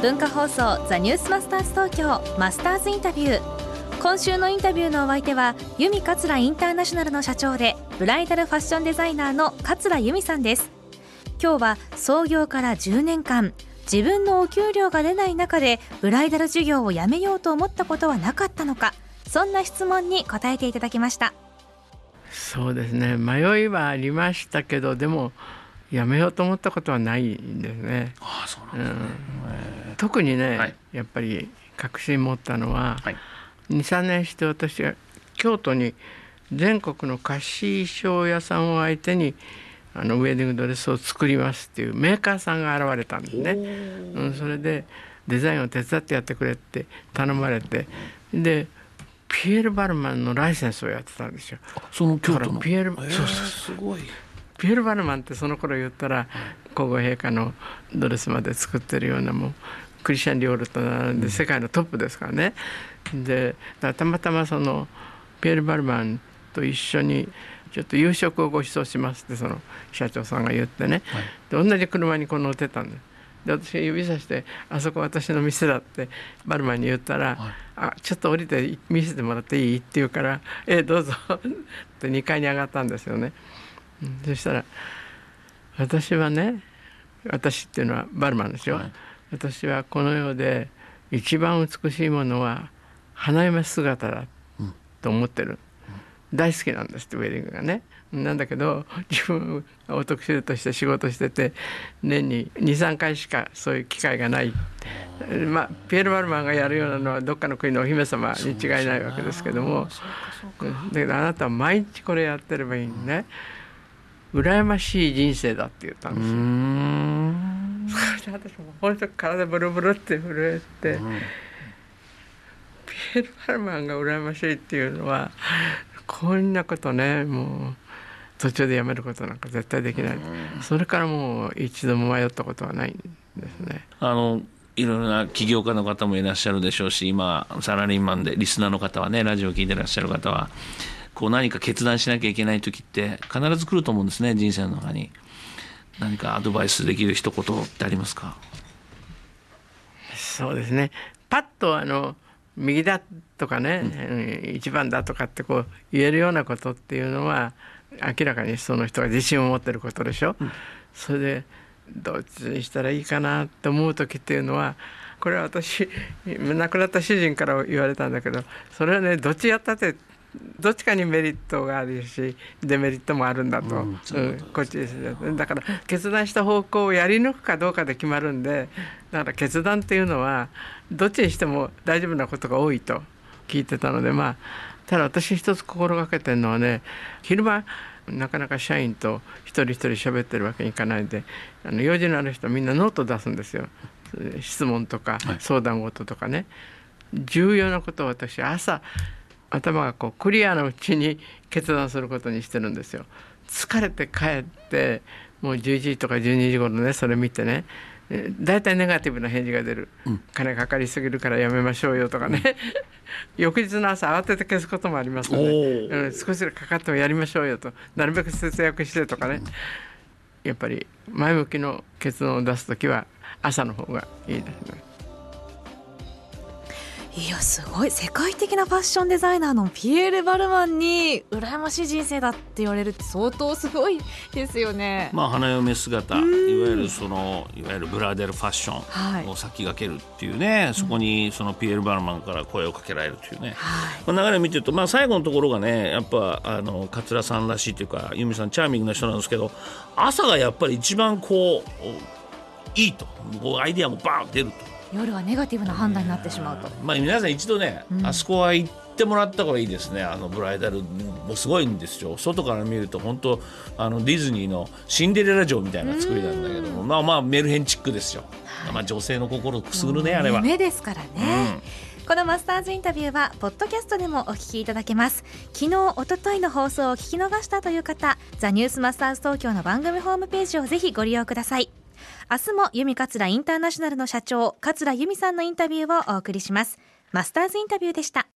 文化放送ザニュースマスターズ東京マスターズインタビュー。今週のインタビューのお相手は由美桂インターナショナルの社長でブライダルファッションデザイナーの桂由美さんです。今日は創業から10年間自分のお給料が出ない中でブライダル授業をやめようと思ったことはなかったのかそんな質問に答えていただきました。そうですね。迷いはありましたけどでもやめようと思ったことはないんですね。ああそうなんですね、うん、特にね、はい、やっぱり確信持ったのは、はい、23年して私が京都に全国の貸衣装屋さんを相手にあのウェディングドレスを作りますっていうメーカーさんが現れたんですね。うん、それでデザインを手伝ってやってくれって頼まれてでピエール・バルマンのライセンスをやってたんですよ。その京都の？ピエール、えー、そうそうすごいピエール・バルマンってその頃言ったら皇后陛下のドレスまで作ってるようなもうクリスチャン・リオールと並んで世界のトップですからね。でたまたまそのピエール・バルマンと一緒にちょっと夕食をご馳走しますってその社長さんが言ってね、はい、で同じ車にこう乗ってたんです。で私が指さして「あそこ私の店だ」ってバルマンに言ったら「はい、あちょっと降りて見せてもらっていい?」って言うから「ええどうぞ」って2階に上がったんですよね。そしたら「私はね私っていうのはバルマンですよ、はい、私はこの世で一番美しいものは花嫁姿だと思ってる、うん、大好きなんですってウェディングがね。なんだけど自分がオートクシルとして仕事してて年に23回しかそういう機会がない、まあ、ピエール・バルマンがやるようなのはどっかの国のお姫様に違いないわけですけども。だけどあなたは毎日これやってればいいんね羨ましい人生だって言ったんですよ。それで私も本当体ブルブルって震えて、うん、ピエール・バルマンが羨ましいっていうのはこんなことねもう。途中でやめることなんか絶対できない、それからもう一度も迷ったことはないんですね。あのいろいろな起業家の方もいらっしゃるでしょうし今サラリーマンでリスナーの方はねラジオを聞いてらっしゃる方はこう何か決断しなきゃいけない時って必ず来ると思うんですね人生の中に。何かアドバイスできる一言ってありますか？そうですね。パッとあの右だとかね、うん、一番だとかってこう言えるようなことっていうのは明らかにその人が自信を持ってることでしょ、うん、それでどっちにしたらいいかなって思う時っていうのはこれは私亡くなった主人から言われたんだけどそれはねどっちやったってどっちかにメリットがあるしデメリットもあるんだと、うん、こっちですだから決断した方向をやり抜くかどうかで決まるんでだから決断っていうのはどっちにしても大丈夫なことが多いと聞いてたのでまあただ私一つ心がけてるのはね昼間なかなか社員と一人一人喋ってるわけにいかないんであの用事のある人みんなノート出すんですよ。質問とか相談事とかね、はい、重要なことを私朝頭がこうクリアなうちに決断することにしてるんですよ。疲れて帰ってもう11時とか12時頃ねそれ見てね。大体ネガティブな返事が出る、うん、金かかりすぎるからやめましょうよとかね、うん、翌日の朝慌てて消すこともありますので、うん、少しかかってもやりましょうよと。なるべく節約してとかね、やっぱり前向きの結論を出す時は朝の方がいいですね。いやすごい世界的なファッションデザイナーのピエール・バルマンに羨ましい人生だって言われるって相当すごいですよね。まあ花嫁姿いわゆるそのいわゆるブラデルファッションを先駆けるっていうね、はい、そこにそのピエール・バルマンから声をかけられるというね、はい、まあ、流れを見てると、まあ、最後のところがねやっぱあの桂さんらしいというか由美さんチャーミングな人なんですけど朝がやっぱり一番こういいと。こうアイディアもバーン出ると。夜はネガティブな判断になってしまうと、まあ、皆さん一度ね、うん、あそこは行ってもらった方がいいですね。あのブライダルもすごいんですよ。外から見ると本当あのディズニーのシンデレラ城みたいな作りなんだけども。まあまあメルヘンチックですよ、はい、まあ、女性の心をくすぐるねあれは。夢ですからね、うん、このマスターズインタビューはポッドキャストでもお聞きいただけます。昨日一昨日の放送を聞き逃したという方ザニュースマスターズ東京の番組ホームページをぜひご利用ください明日も由美桂インターナショナルの社長桂由美さんのインタビューをお送りします。マスターズインタビューでした。